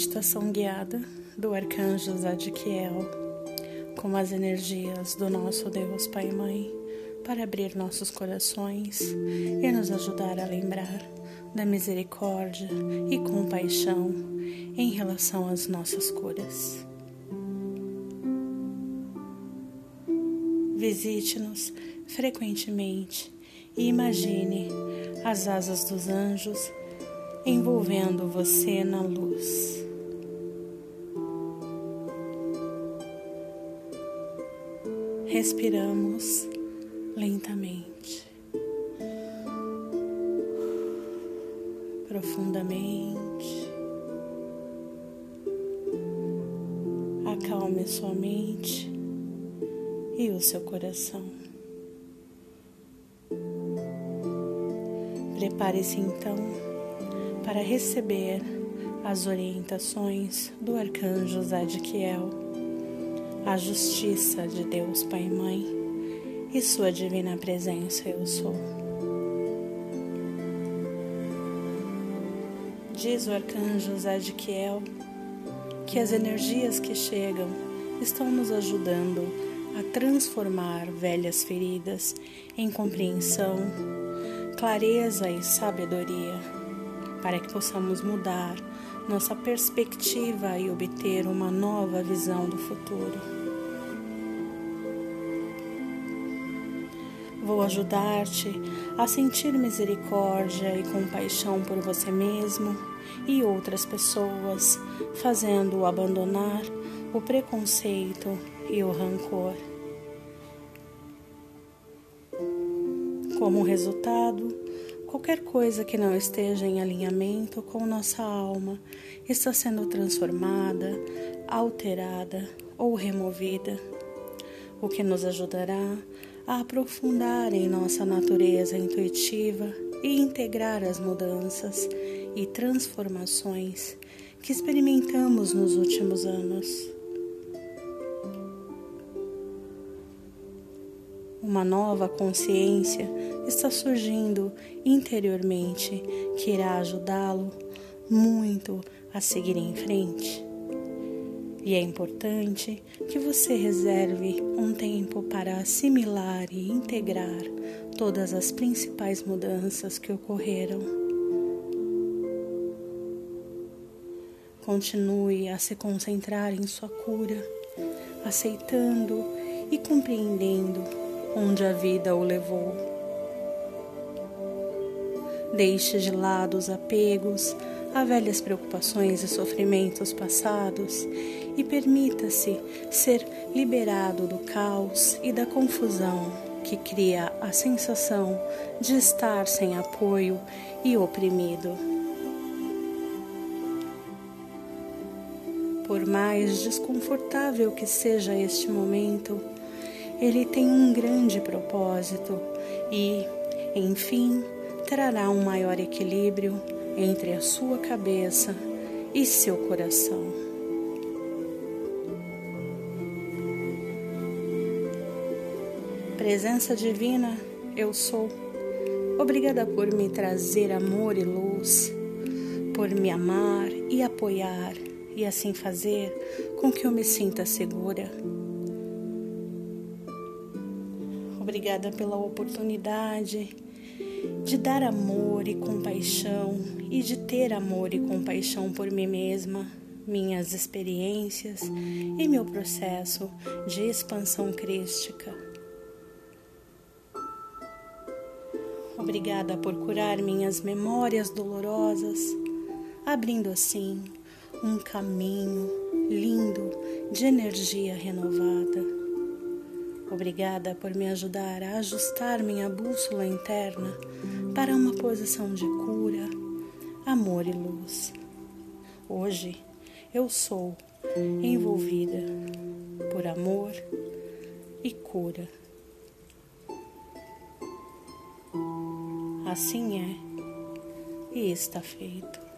meditação guiada do arcanjo Zadkiel com as energias do nosso Deus Pai e Mãe para abrir nossos corações e nos ajudar a lembrar da misericórdia e compaixão em relação às nossas curas. Visite-nos frequentemente e imagine as asas dos anjos envolvendo você na luz. Respiramos lentamente, profundamente. Acalme sua mente e o seu coração. Prepare-se então para receber as orientações do arcanjo Zadkiel, a justiça de Deus Pai e Mãe e sua divina presença eu sou. Diz o arcanjo Zadkiel que as energias que chegam estão nos ajudando a transformar velhas feridas em compreensão, clareza e sabedoria para que possamos mudar nossa perspectiva e obter uma nova visão do futuro. Vou ajudar-te a sentir misericórdia e compaixão por você mesmo e outras pessoas, fazendo-o abandonar o preconceito e o rancor. Como resultado, Qualquer coisa que não esteja em alinhamento com nossa alma está sendo transformada, alterada ou removida, o que nos ajudará a aprofundar em nossa natureza intuitiva e integrar as mudanças e transformações que experimentamos nos últimos anos. Uma nova consciência está surgindo interiormente que irá ajudá-lo muito a seguir em frente. E é importante que você reserve um tempo para assimilar e integrar todas as principais mudanças que ocorreram. Continue a se concentrar em sua cura, aceitando e compreendendo onde a vida o levou. Deixe de lado os apegos a velhas preocupações e sofrimentos passados e permita-se ser liberado do caos e da confusão que cria a sensação de estar sem apoio e oprimido. Por mais desconfortável que seja este momento, ele tem um grande propósito e, enfim, trará um maior equilíbrio entre a sua cabeça e seu coração. Presença divina, eu sou. Obrigada por me trazer amor e luz, por me amar e apoiar e assim fazer com que eu me sinta segura Obrigada pela oportunidade de dar amor e compaixão e de ter amor e compaixão por mim mesma, minhas experiências e meu processo de expansão crística. Obrigada por curar minhas memórias dolorosas, abrindo assim um caminho lindo de energia renovada. Obrigada por me ajudar a ajustar minha bússola interna para uma posição de cura, amor e luz. Hoje eu sou envolvida por amor e cura. Assim é e está feito.